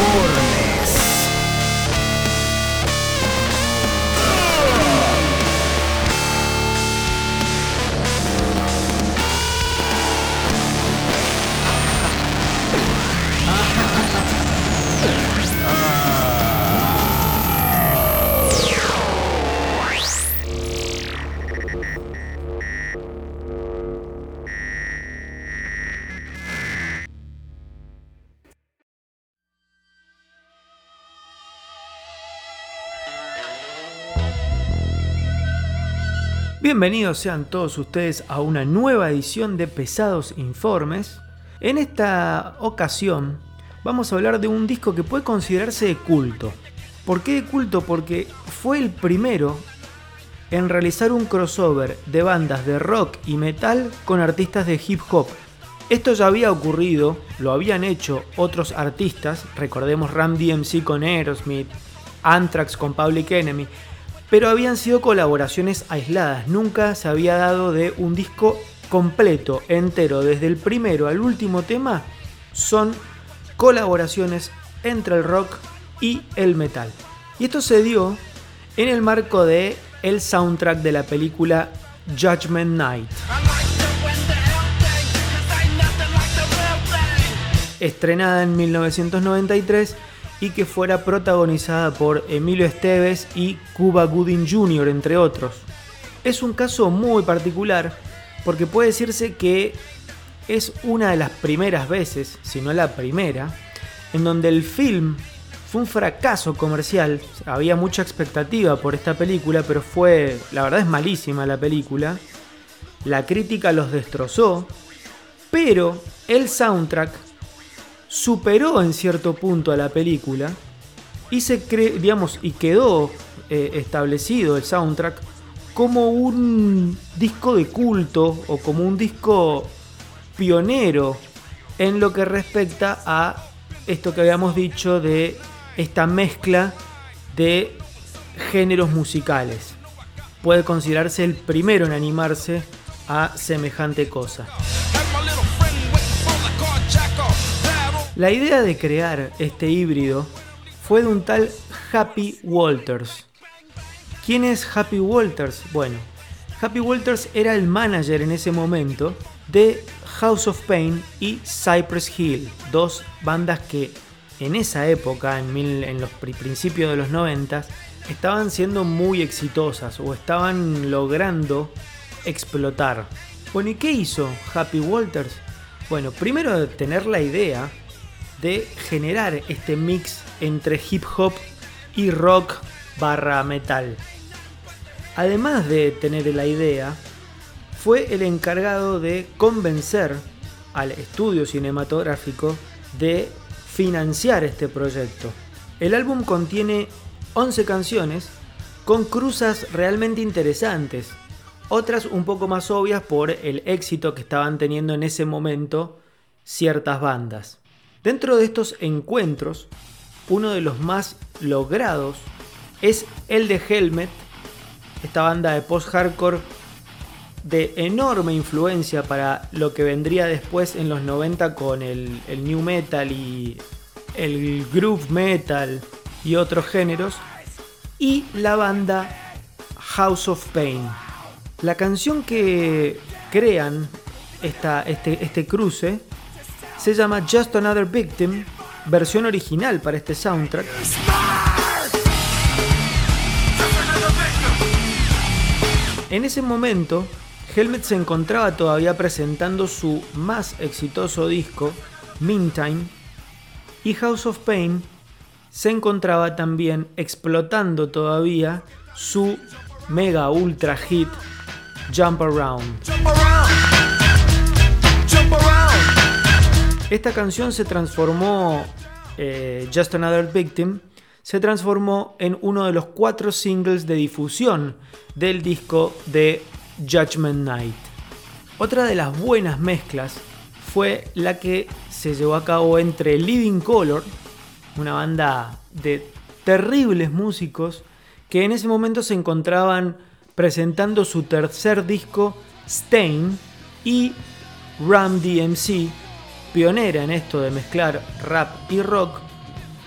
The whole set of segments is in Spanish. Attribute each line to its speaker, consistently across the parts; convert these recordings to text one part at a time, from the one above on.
Speaker 1: Informes. Bienvenidos sean todos ustedes a una nueva edición de Pesados Informes. En esta ocasión vamos a hablar de un disco que puede considerarse de culto. ¿Por qué de culto? Porque fue el primero en realizar un crossover de bandas de rock y metal con artistas de hip hop. Esto ya había ocurrido, lo habían hecho otros artistas, recordemos Ram DMC con Aerosmith, Anthrax con Public Enemy, pero habían sido colaboraciones aisladas, nunca se había dado de un disco completo, entero, desde el primero al último tema, son colaboraciones entre el rock y el metal. Y esto se dio en el marco de el soundtrack de la película Judgment Night. Estrenada en 1993 y que fuera protagonizada por Emilio Esteves y Cuba Gooding Jr., entre otros. Es un caso muy particular porque puede decirse que es una de las primeras veces, si no la primera, en donde el film fue un fracaso comercial. Había mucha expectativa por esta película, pero fue, la verdad es malísima la película. La crítica los destrozó, pero el soundtrack superó en cierto punto a la película y se digamos, y quedó eh, establecido el soundtrack como un disco de culto o como un disco pionero en lo que respecta a esto que habíamos dicho de esta mezcla de géneros musicales. Puede considerarse el primero en animarse a semejante cosa. La idea de crear este híbrido fue de un tal Happy Walters. ¿Quién es Happy Walters? Bueno, Happy Walters era el manager en ese momento de House of Pain y Cypress Hill, dos bandas que en esa época, en, los principios de los 90, estaban siendo muy exitosas o estaban logrando explotar. Bueno, ¿y qué hizo Happy Walters? Bueno, primero tener la idea de generar este mix entre hip hop y rock barra metal. Además de tener la idea, fue el encargado de convencer al estudio cinematográfico de financiar este proyecto. El álbum contiene 11 canciones con cruzas realmente interesantes, otras un poco más obvias por el éxito que estaban teniendo en ese momento ciertas bandas. Dentro de estos encuentros, uno de los más logrados es el de Helmet, esta banda de post-hardcore de enorme influencia para lo que vendría después en los 90 con el, new metal y el groove metal y otros géneros, y la banda House of Pain. La canción que crean esta, este, este cruce se llama Just Another Victim, versión original para este soundtrack. En ese momento, Helmet se encontraba todavía presentando su más exitoso disco, Meantime, y House of Pain se encontraba también explotando todavía su mega ultra hit Jump Around. Jump around. Esta canción se transformó, eh, Just Another Victim, se transformó en uno de los cuatro singles de difusión del disco de Judgment Night. Otra de las buenas mezclas fue la que se llevó a cabo entre Living Color, una banda de terribles músicos que en ese momento se encontraban presentando su tercer disco Stain y Ram DMC, pionera en esto de mezclar rap y rock,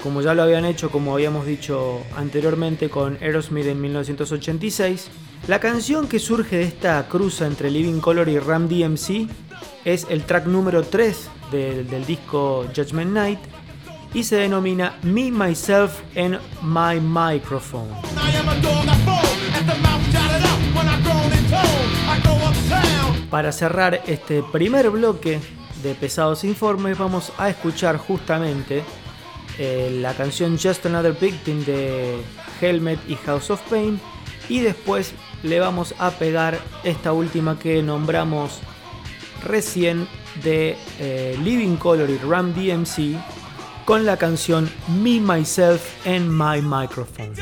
Speaker 2: como ya lo habían hecho, como habíamos dicho anteriormente con Aerosmith en 1986. La canción que surge de esta cruza entre Living Color y Ram DMC es el track número 3 del, del disco Judgment Night y se denomina Me, Myself and My Microphone. Para cerrar este primer bloque de Pesados Informes vamos a escuchar justamente eh, la canción Just Another Victim de Helmet y House of Pain y después le vamos a pegar esta última que nombramos recién de eh, Living Color y Ram DMC con la canción Me, Myself and My Microphone.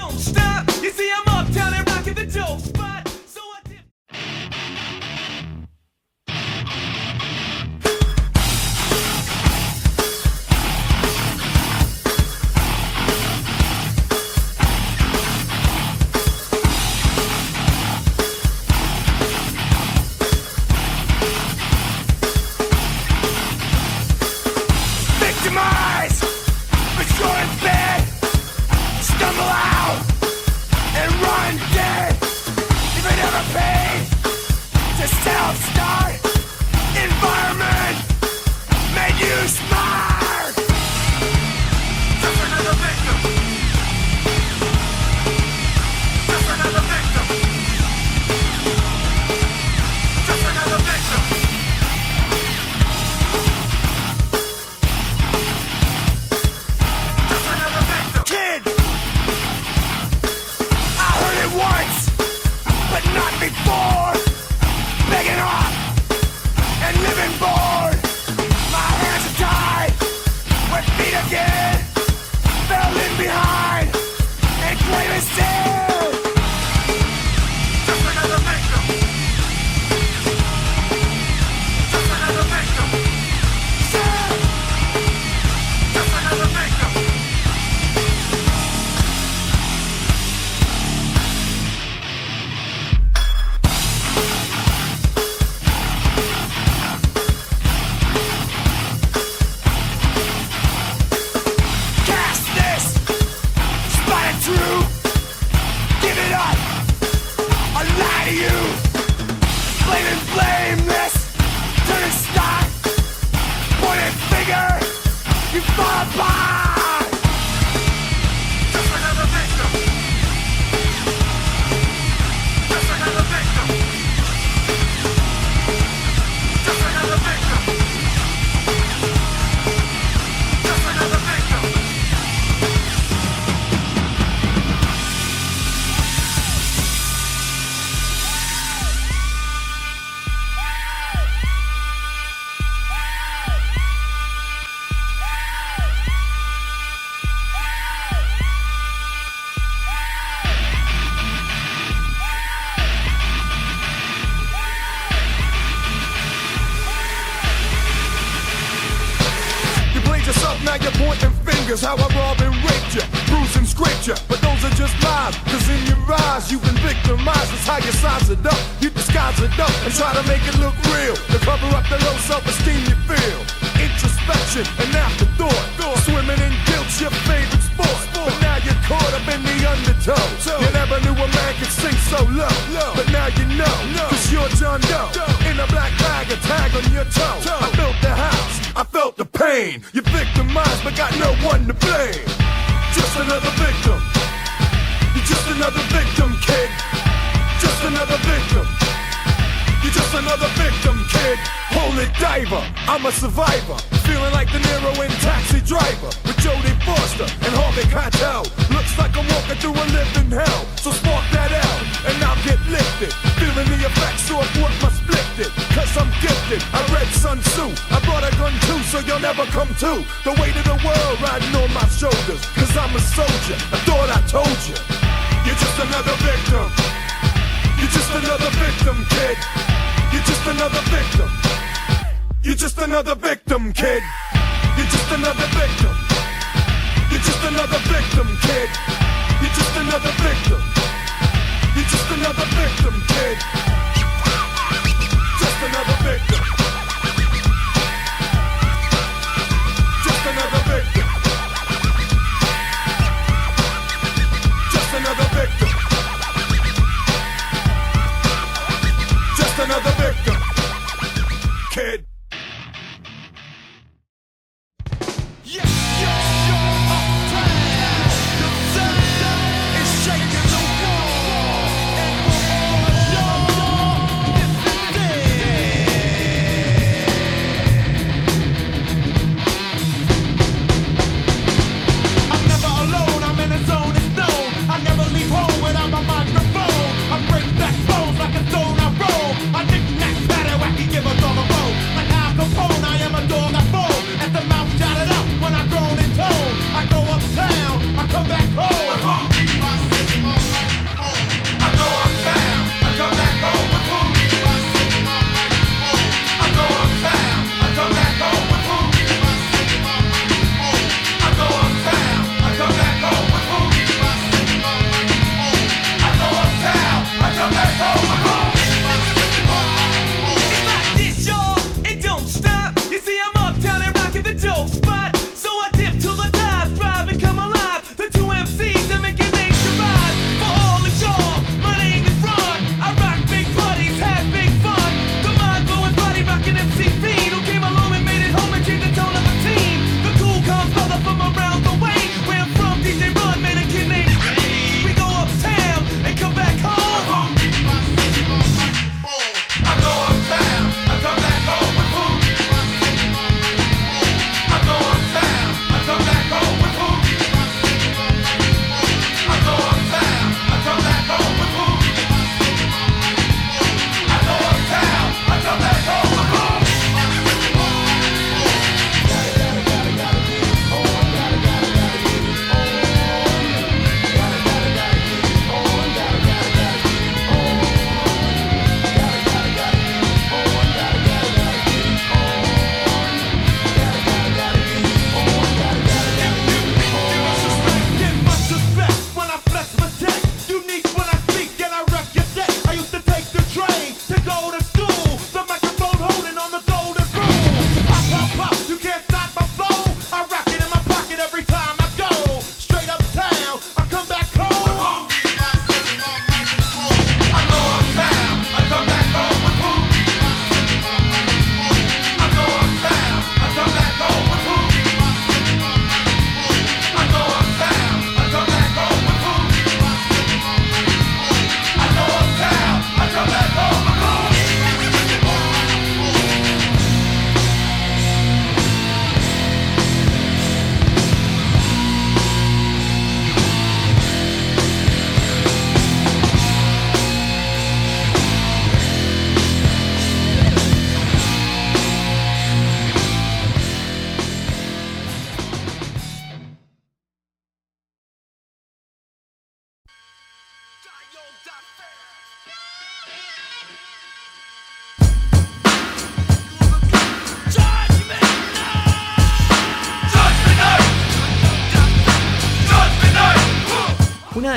Speaker 1: I'm trying
Speaker 2: to so you'll never come to. The weight of the world riding on my shoulders, cause I'm a soldier. I thought I told you. You're just another victim. You're just another victim, kid. You're just another victim. You're just another victim, kid. You're just another victim. You're just another victim, kid. You're just another victim. You're just another victim, kid. Just another victim.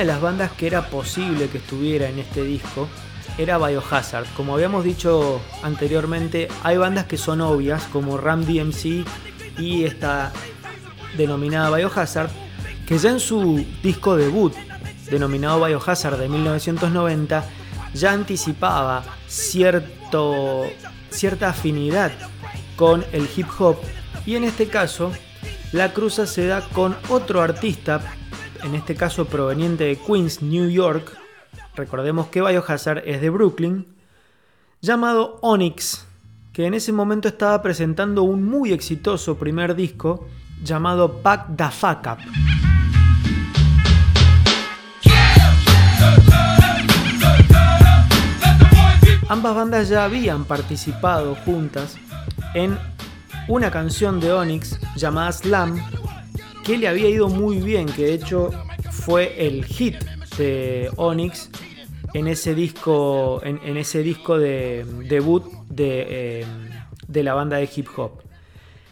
Speaker 1: Las bandas que era posible que estuviera en este disco era Biohazard. Como habíamos dicho anteriormente, hay bandas que son obvias, como Ram DMC y esta denominada Biohazard, que ya en su disco debut, denominado Biohazard de 1990, ya anticipaba cierto, cierta afinidad con el hip hop y en este caso la cruza se da con otro artista en este caso proveniente de Queens, New York, recordemos que Biohazard es de Brooklyn, llamado Onyx, que en ese momento estaba presentando un muy exitoso primer disco llamado Pack the Fuck Up. Ambas bandas ya habían participado juntas en una canción de Onyx llamada Slam, que le había ido muy bien, que de hecho fue el hit de Onyx en ese disco, en, ese disco de debut eh, de, la banda de hip hop.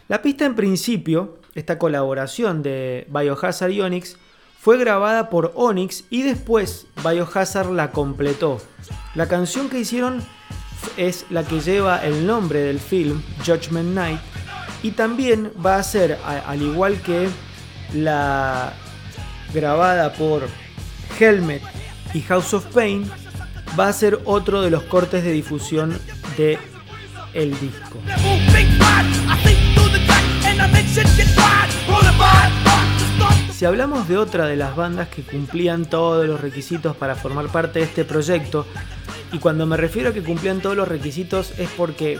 Speaker 1: La pista en principio, esta colaboración de Biohazard y Onyx, fue grabada por Onyx y después Biohazard la completó. La canción que hicieron es la que lleva el nombre del film, Judgment Night, y también va a ser, al igual que la grabada por Helmet y House of Pain, va a ser otro de los cortes de difusión de el disco. Si hablamos de otra de las bandas que cumplían todos los requisitos para formar parte de este proyecto, y cuando me refiero a que cumplían todos los requisitos es porque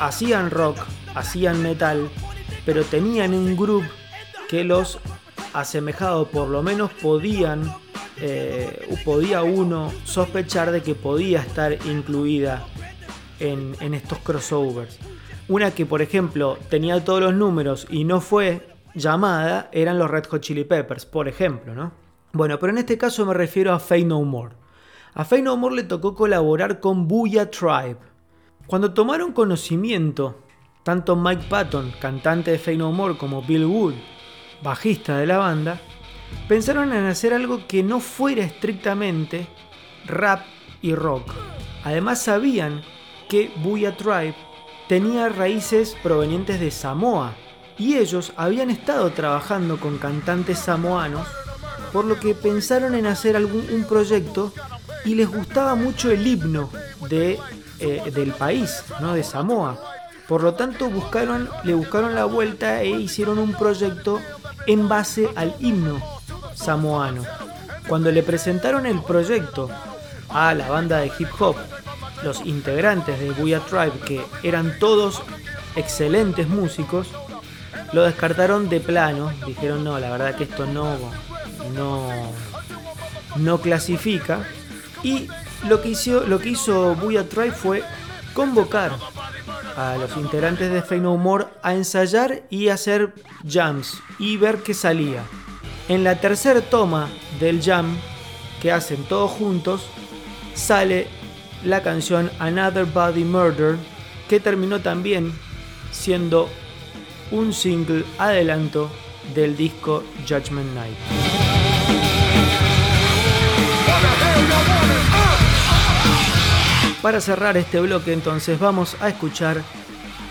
Speaker 1: hacían rock, hacían metal, pero tenían un grupo que los asemejado, por lo menos podían, eh, podía uno sospechar de que podía estar incluida en, en, estos crossovers. Una que, por ejemplo, tenía todos los números y no fue llamada eran los Red Hot Chili Peppers, por ejemplo, ¿no? Bueno, pero en este caso me refiero a Fey No More. A Fey No More le tocó colaborar con Booyah Tribe. Cuando tomaron conocimiento, tanto Mike Patton, cantante de Fey No More, como Bill Wood, bajista de la banda, pensaron en hacer algo que no fuera estrictamente rap y rock. Además sabían que Booyah Tribe tenía raíces provenientes de Samoa y ellos habían estado trabajando con cantantes samoanos, por lo que pensaron en hacer algún, un proyecto y les gustaba mucho el himno de, eh, del país, ¿no? de Samoa. Por lo tanto, buscaron, le buscaron la vuelta e hicieron un proyecto en base al himno samoano. Cuando le presentaron el proyecto a la banda de hip hop, los integrantes de Booyah Tribe, que eran todos excelentes músicos, lo descartaron de plano. Dijeron, no, la verdad que esto no, no, no clasifica. Y lo que hizo, lo que hizo Booyah Tribe fue convocar a los integrantes de Fey More a ensayar y hacer jams y ver qué salía. En la tercera toma del jam que hacen todos juntos, sale la canción Another Body Murder, que terminó también siendo un single adelanto del disco Judgment Night. Para cerrar este bloque entonces vamos a escuchar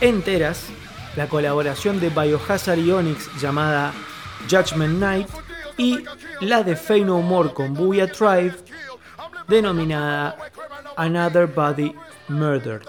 Speaker 1: enteras la colaboración de Biohazard y Onyx llamada Judgment Night y la de Fey No More con Booyah Tribe denominada Another Body Murder.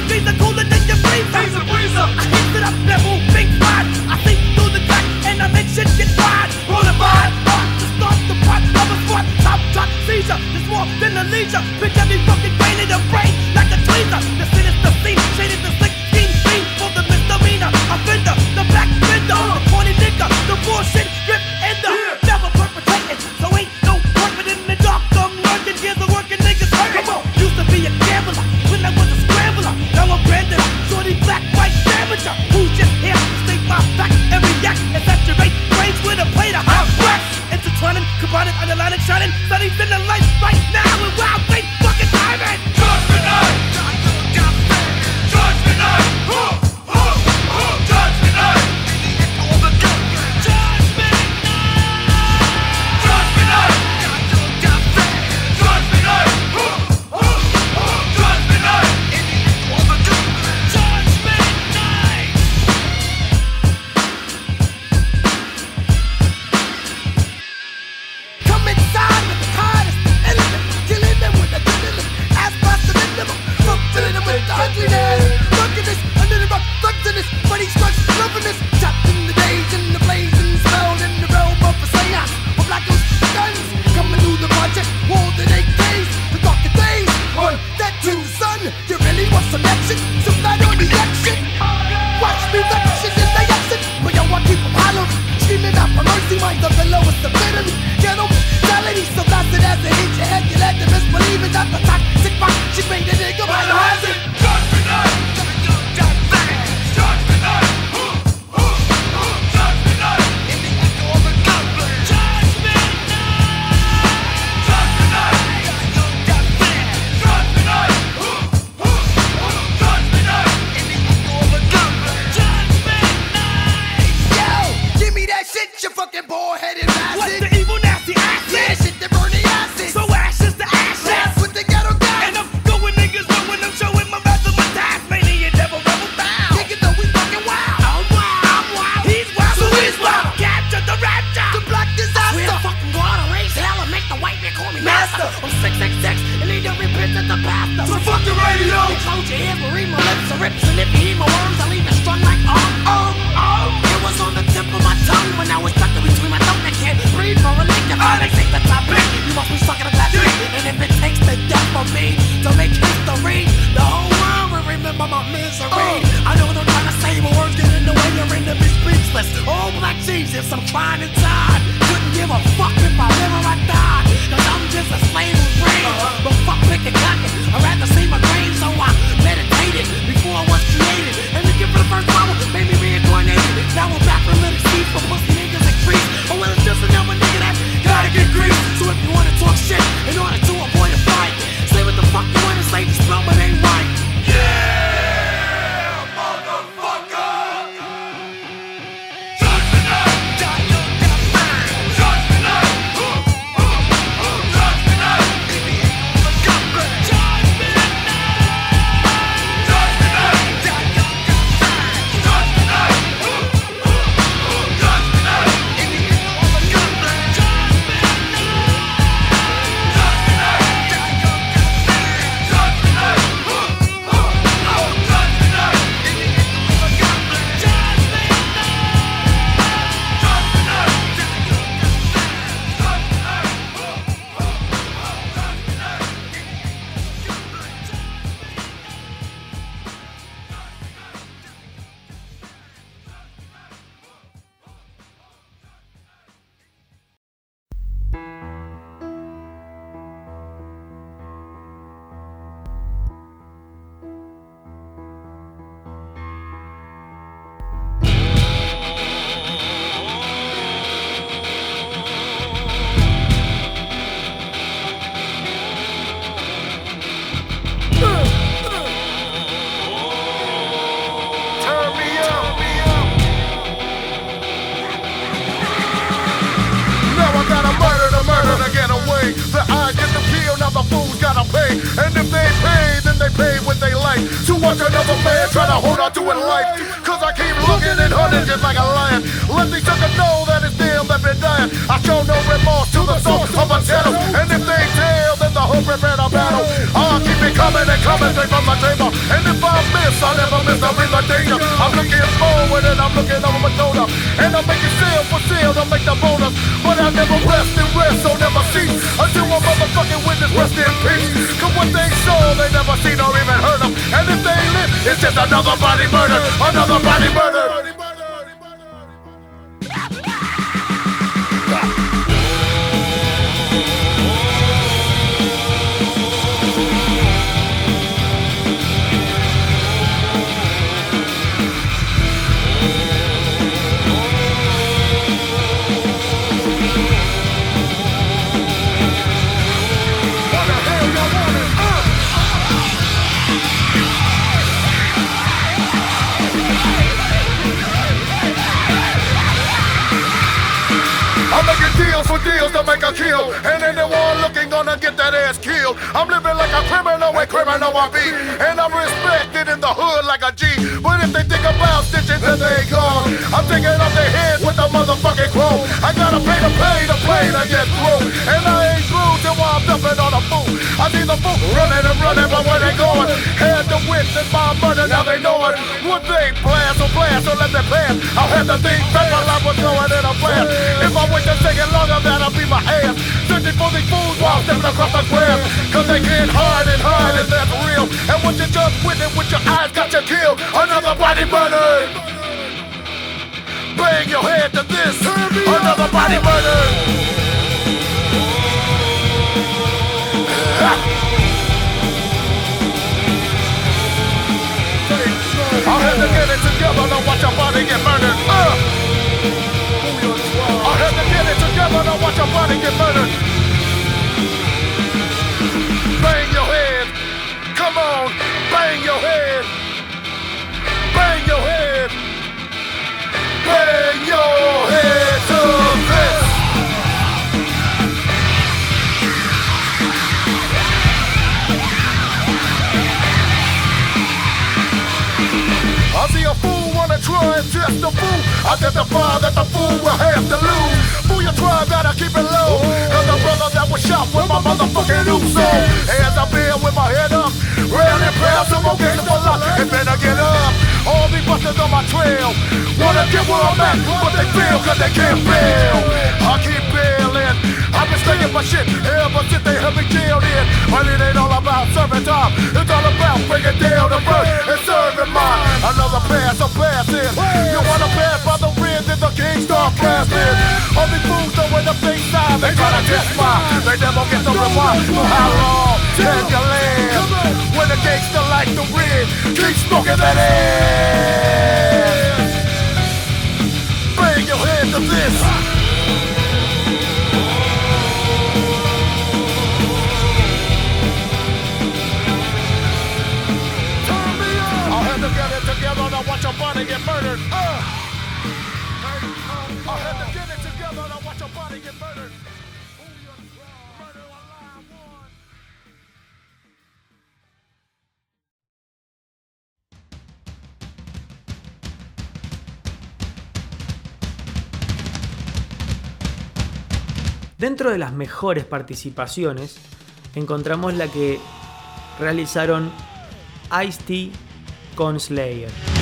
Speaker 3: degrees are cooler than your freezer. Freezer, freezer. I heat it up level, big ride. I think through the track and I make shit get fried. Bonafide, rock to start the pot, rubber spot, top drop seizure. This more than a leisure. Pick every fucking grain in the brain like a tweezer. The sinister scene, shaded the slick scheme, fiend for the misdemeanor. Offender, the black vendor, the corny nigga, the bullshit. upon it, underline it, shining, setting in the light right now. Your ears, will read my lips, or rips, and if you my words, I'll leave it strung like oh, oh, oh. It was on the tip of my tongue when I was stuck in between my throat. I can't breathe for a lick. If I take the topic, you must be stuck in a glass And if it takes the death for me to make history, the whole world will remember my misery. Oh. I know what I'm trying to say, but words get in the way. You're in the speechless. Oh, black Jesus, I'm fine inside. Couldn't give a fuck if I live
Speaker 4: straight from the chamber. And if I miss, I never miss, I'm in danger. I'm looking forward and I'm looking over my shoulder. And I'm making seal for seal to make the bonus. But I never rest and rest, so never cease. Until a motherfucking witness rest in peace. Cause what they saw, they never seen or even heard of. And if they live, it's just another body murder. Another body murder. Kill. And anyone looking gonna get that ass killed. I'm living like a criminal way criminal I be. And I'm respected in the hood like a G. But if they think about stitching, then they gone. I'm taking off their heads with a motherfucking chrome. I gotta pay to pay to play to get through. And I ain't through till I'm dumping on a fool. I see the running and running, but where they going? Had the wits and my murder, now they know it. Would they blast or blast or let them pass? I'll have to think back while I was going in a blast. If I wait a second longer, that'll be my ass. Searching for these fools while stepping across the grass. Cause they can't hide and hide, and that's real. And what you just witnessed with your eyes got you killed. Another body murdered. Bang your head to this. Another body murdered. I'll to get it together to watch your body get murdered. Uh. I'll to get it together to watch your body get murdered. Bang your head. Come on. Bang your head. Bang your head. Bang your head to this. Test the fool. Identify that the fool will have to lose. Fool you try, better keep it low. Cause the brother that was shot with my motherfucking Uso. Hands up here with my head up. Round and proud, some more games for luck. And better get up. All these busters on my trail. Wanna get where I'm at, but they feel cause they can't fail. I keep bailing. I've been staying my shit ever since they have me jailed in. But it ain't all about serving time. It's all about breaking down the bird and serving mine. Another pass, I'm passing. You wanna pass by the wind, then the king start blasting. All these fools know where the thing side, they to test mine. They never get the reward. For how long can you live? When the gangster like the wind, keep smoking that ass. Bang your head to this.
Speaker 1: Dentro de las mejores participaciones encontramos la que realizaron Ice-T con Slayer.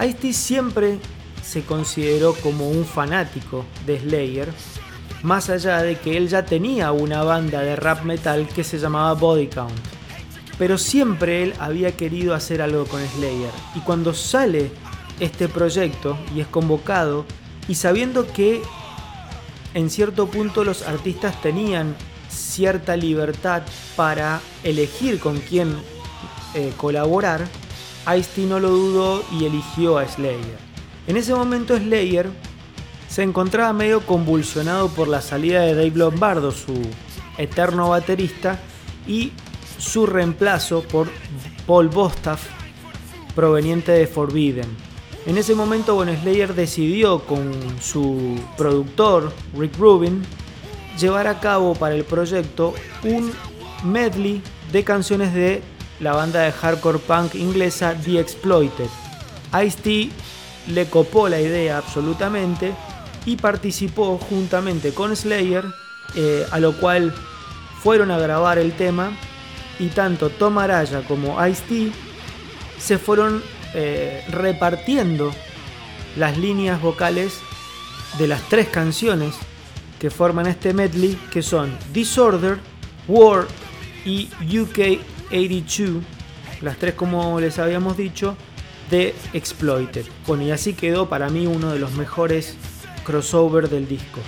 Speaker 1: Ice-T siempre se consideró como un fanático de Slayer, más allá de que él ya tenía una banda de rap metal que se llamaba Body Count. Pero siempre él había querido hacer algo con Slayer. Y cuando sale este proyecto y es convocado, y sabiendo que en cierto punto los artistas tenían cierta libertad para elegir con quién eh, colaborar, Ice-T no lo dudó y eligió a Slayer. En ese momento Slayer se encontraba medio convulsionado por la salida de Dave Lombardo, su eterno baterista, y su reemplazo por Paul Bostaff, proveniente de Forbidden. En ese momento, bueno, Slayer decidió con su productor, Rick Rubin, llevar a cabo para el proyecto un medley de canciones de la banda de hardcore punk inglesa The Exploited. Ice-T le copó la idea absolutamente y participó juntamente con Slayer, eh, a lo cual fueron a grabar el tema y tanto Tom Araya como Ice-T se fueron eh, repartiendo las líneas vocales de las tres canciones que forman este medley, que son Disorder, War y UK 82, las tres como les habíamos dicho, de Exploited. Bueno, y así quedó para mí uno de los mejores crossover del disco.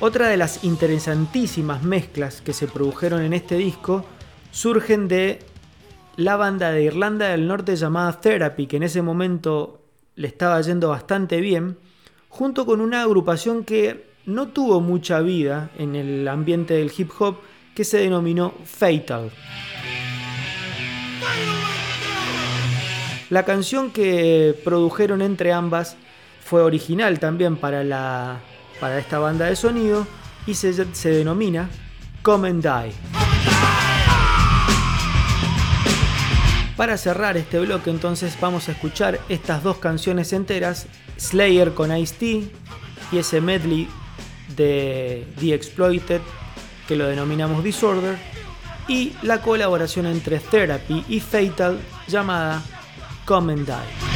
Speaker 1: Otra de las interesantísimas mezclas que se produjeron en este disco surgen de la banda de Irlanda del Norte llamada Therapy, que en ese momento le estaba yendo bastante bien, junto con una agrupación que no tuvo mucha vida en el ambiente del hip hop, que se denominó Fatal. La canción que produjeron entre ambas fue original también para, la, para esta banda de sonido y se, se denomina Come and Die. Para cerrar este bloque entonces vamos a escuchar estas dos canciones enteras, Slayer con Ice-T y ese medley de The Exploited que lo denominamos Disorder y la colaboración entre Therapy y Fatal llamada Come and Die.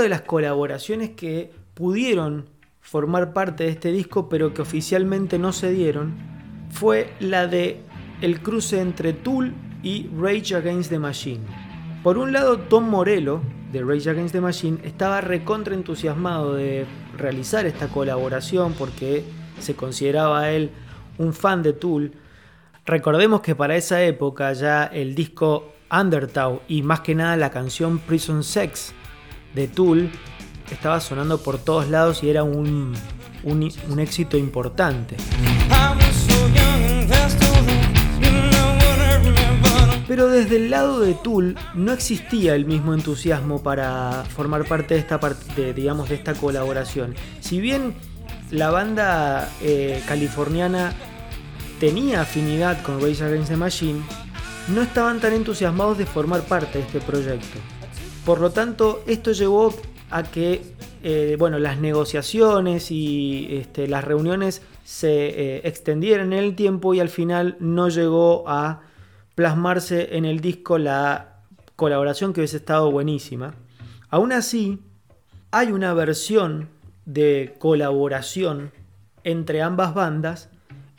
Speaker 1: De las colaboraciones que pudieron formar parte de este disco, pero que oficialmente no se dieron, fue la de el cruce entre Tool y Rage Against the Machine. Por un lado, Tom Morello, de Rage Against the Machine, estaba recontra entusiasmado de realizar esta colaboración porque se consideraba él un fan de Tool. Recordemos que para esa época ya el disco Undertow y más que nada la canción Prison Sex de Tool estaba sonando por todos lados y era un, un, éxito importante. Pero desde el lado de Tool no existía el mismo entusiasmo para formar parte de esta parte, digamos, de esta colaboración. Si bien la banda eh, californiana tenía afinidad con Rage Against the Machine, no estaban tan entusiasmados de formar parte de este proyecto. Por lo tanto, esto llevó a que eh, bueno, las negociaciones y este, las reuniones se eh, extendieran en el tiempo y al final no llegó a plasmarse en el disco la colaboración que hubiese estado buenísima. Aún así, hay una versión de colaboración entre ambas bandas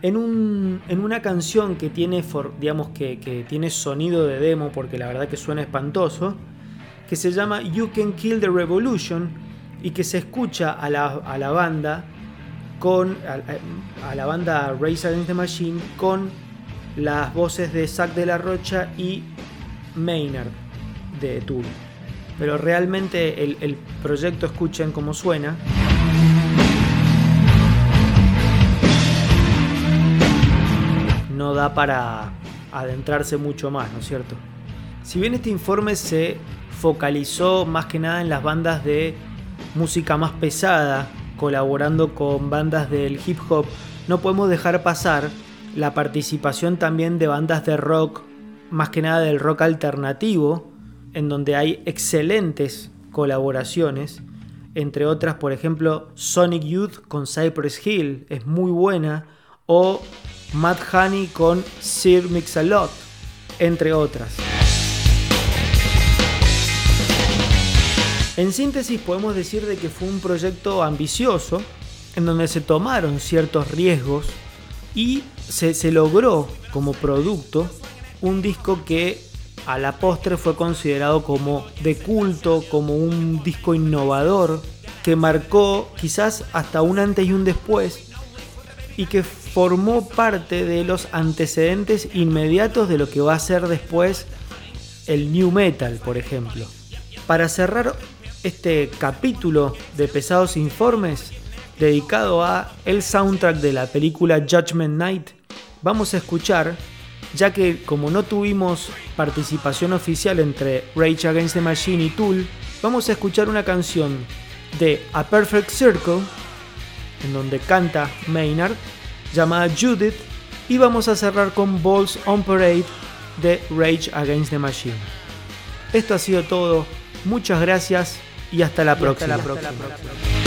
Speaker 1: en, un, en una canción que tiene, digamos, que tiene sonido de demo, porque la verdad que suena espantoso, que se llama You Can Kill the Revolution y que se escucha a la, a la banda con a, la banda Race Against the Machine con las voces de Zack de la Rocha y Maynard de Tool. Pero realmente el, el proyecto escuchen cómo suena. No da para adentrarse mucho más, ¿no es cierto? Si bien este informe se focalizó más que nada en las bandas de música más pesada, colaborando con bandas del hip hop, no podemos dejar pasar la participación también de bandas de rock, más que nada del rock alternativo, en donde hay excelentes colaboraciones, entre otras, por ejemplo, Sonic Youth con Cypress Hill, es muy buena, o Mad Honey con Sir Mix-a-Lot, entre otras. En síntesis podemos decir de que fue un proyecto ambicioso, en donde se tomaron ciertos riesgos y se, se, logró como producto un disco que a la postre fue considerado como de culto, como un disco innovador, que marcó quizás hasta un antes y un después y que formó parte de los antecedentes inmediatos de lo que va a ser después el new metal, por ejemplo. Para cerrar este capítulo de Pesados Informes dedicado a el soundtrack de la película Judgment Night, vamos a escuchar, ya que como no tuvimos participación oficial entre Rage Against the Machine y Tool, vamos a escuchar una canción de A Perfect Circle, en donde canta Maynard, llamada Judith, y vamos a cerrar con Balls on Parade de Rage Against the Machine. Esto ha sido todo, muchas gracias y hasta la, y próxima. Hasta la próxima.